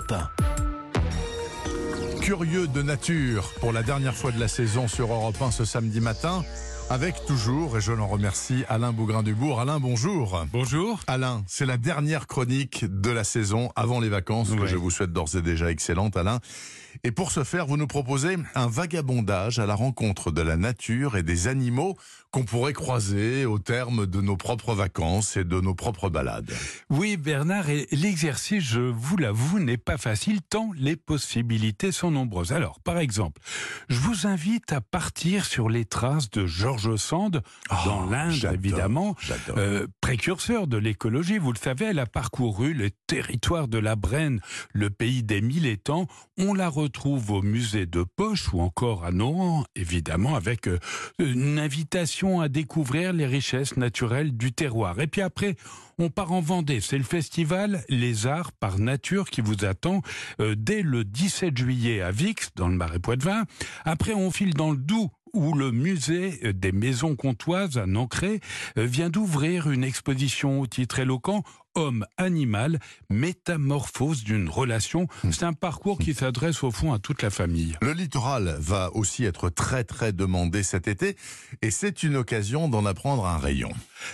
Europe 1. Curieux de nature pour la dernière fois de la saison sur Europe 1 ce samedi matin. Avec toujours, et je l'en remercie, Alain Bougrain-Dubourg. Alain, bonjour. Bonjour. Alain, c'est la dernière chronique de la saison avant les vacances, que je vous souhaite d'ores et déjà excellente, Alain. Et pour ce faire, vous nous proposez un vagabondage à la rencontre de la nature et des animaux qu'on pourrait croiser au terme de nos propres vacances et de nos propres balades. Oui, Bernard, et l'exercice, je vous l'avoue, n'est pas facile tant les possibilités sont nombreuses. Alors, par exemple, je vous invite à partir sur les traces de George Sand dans Oh, l'Inde, j'adore, évidemment. Euh, précurseur de l'écologie, vous le savez, elle a parcouru les territoires de la Brenne, le pays des mille étangs. On la retrouve au musée de Poche ou encore à Nohant, évidemment, avec euh, une invitation à découvrir les richesses naturelles du terroir. Et puis après, on part en Vendée. C'est le festival Les Arts par Nature qui vous attend euh, dès le 17 juillet à Vix, dans le Marais Poitevin. Après, on file dans le Doubs où le musée euh, des maisons comtoises à Nancré vient d'ouvrir une exposition au titre éloquent Homme-animal, métamorphose d'une relation. C'est un parcours qui s'adresse au fond à toute la famille. Le littoral va aussi être très très demandé cet été et c'est une occasion d'en apprendre un rayon.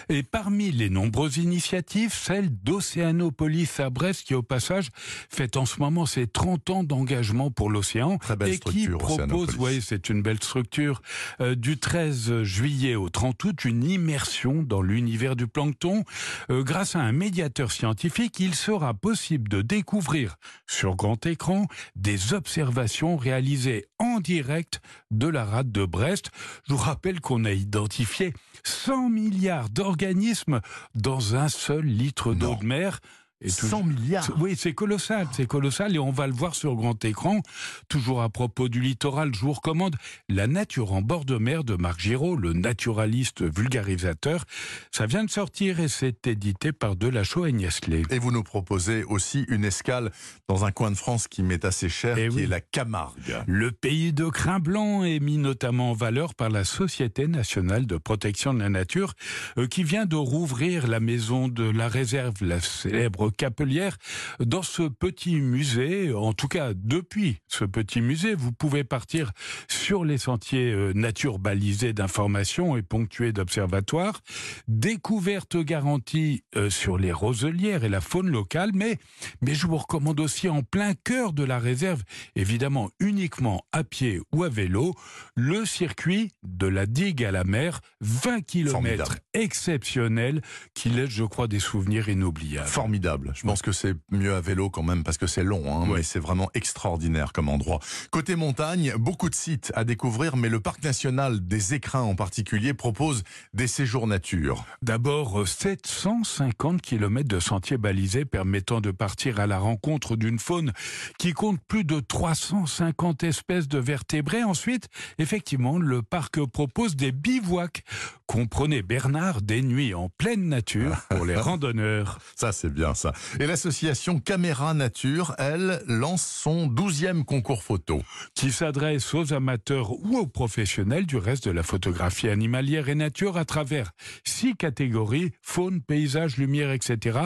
Et parmi les nombreuses initiatives, celle d'Océanopolis à Brest qui au passage fête en ce moment ses 30 ans d'engagement pour l'océan et qui propose, Océanopolis. oui, c'est une belle structure, euh, du 13 juillet au 30 août, une immersion dans l'univers du plancton. Euh, grâce à un médiateur scientifique, il sera possible de découvrir sur grand écran des observations réalisées en direct de la rade de Brest. Je vous rappelle qu'on a identifié 100 milliards d'organismes dans un seul litre d'eau de mer. Et tout- 100 milliards oui, c'est colossal, c'est colossal et on va le voir sur grand écran. Toujours à propos du littoral, je vous recommande La nature en bord de mer de Marc Giraud, le naturaliste vulgarisateur. Ça vient de sortir et c'est édité par Delachaux et Niesley. Et vous nous proposez aussi une escale dans un coin de France qui m'est assez cher, Eh qui oui. est la Camargue. Le pays de crin blanc est mis notamment en valeur par la Société nationale de protection de la nature, euh, qui vient de rouvrir la maison de la réserve, la célèbre Capelière. Dans ce petit musée, en tout cas depuis ce petit musée, vous pouvez partir sur les sentiers euh, nature balisés d'informations et ponctués d'observatoires, découverte garantie euh, sur les roselières et la faune locale, mais, mais je vous recommande aussi en plein cœur de la réserve, évidemment uniquement à pied ou à vélo, le circuit de la digue à la mer, 20 km Formidable. exceptionnel qui laisse, je crois, des souvenirs inoubliables. Formidable. Je pense que c'est mieux à vélo quand même parce que c'est long, hein, Ouais. mais c'est vraiment extraordinaire comme endroit. Côté montagne, beaucoup de sites à découvrir, mais le parc national des Écrins en particulier propose des séjours nature. D'abord, euh, 750 km de sentiers balisés permettant de partir à la rencontre d'une faune qui compte plus de 350 espèces de vertébrés. Ensuite, effectivement, le parc propose des bivouacs. Comprenez, Bernard, des nuits en pleine nature pour les randonneurs. Ça, c'est bien ça. Et l'association Caméra Nature, elle, lance son 12e concours photo. qui s'adresse aux amateurs ou aux professionnels du reste de la photographie animalière et nature à travers six catégories, faune, paysage, lumière, etc.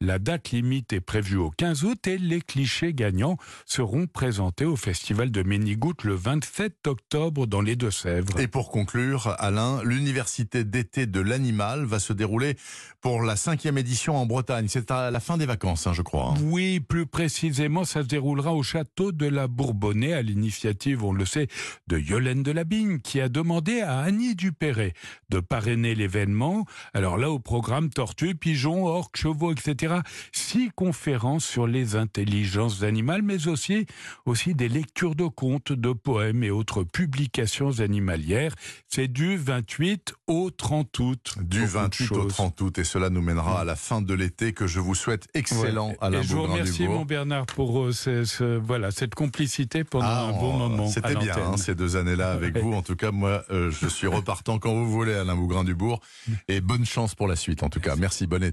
La date limite est prévue au 15 août et les clichés gagnants seront présentés au Festival de Ménigoutte le 27 octobre dans les Deux-Sèvres. Et pour conclure, Alain, l'université d'été de l'animal va se dérouler pour la cinquième édition en Bretagne. C'est à la fin des vacances, hein, je crois. hein. Oui, plus précisément, ça se déroulera au château de la Bourbonnais à l'initiative, on le sait, de Yolaine de Labigne qui a demandé à Annie Dupéret de parrainer l'événement. Alors là, au programme tortues, pigeons, orques, chevaux, etc. Six conférences sur les intelligences animales, mais aussi, aussi des lectures de contes, de poèmes et autres publications animalières. C'est du 28 au 30 août. Du Beaucoup de 28 au choses. 30 août, et cela nous mènera à la fin de l'été que je vous souhaite excellent, Ouais. Alain Et je vous remercie, mon Bernard, pour euh, ce- ce- voilà, cette complicité pendant Ah, un bon moment. à C'était bien hein, ces deux années-là avec vous. En tout cas, moi, euh, je suis repartant quand vous voulez, Alain Bougrain-Dubourg. Et bonne chance pour la suite, en tout cas. Merci, bon été.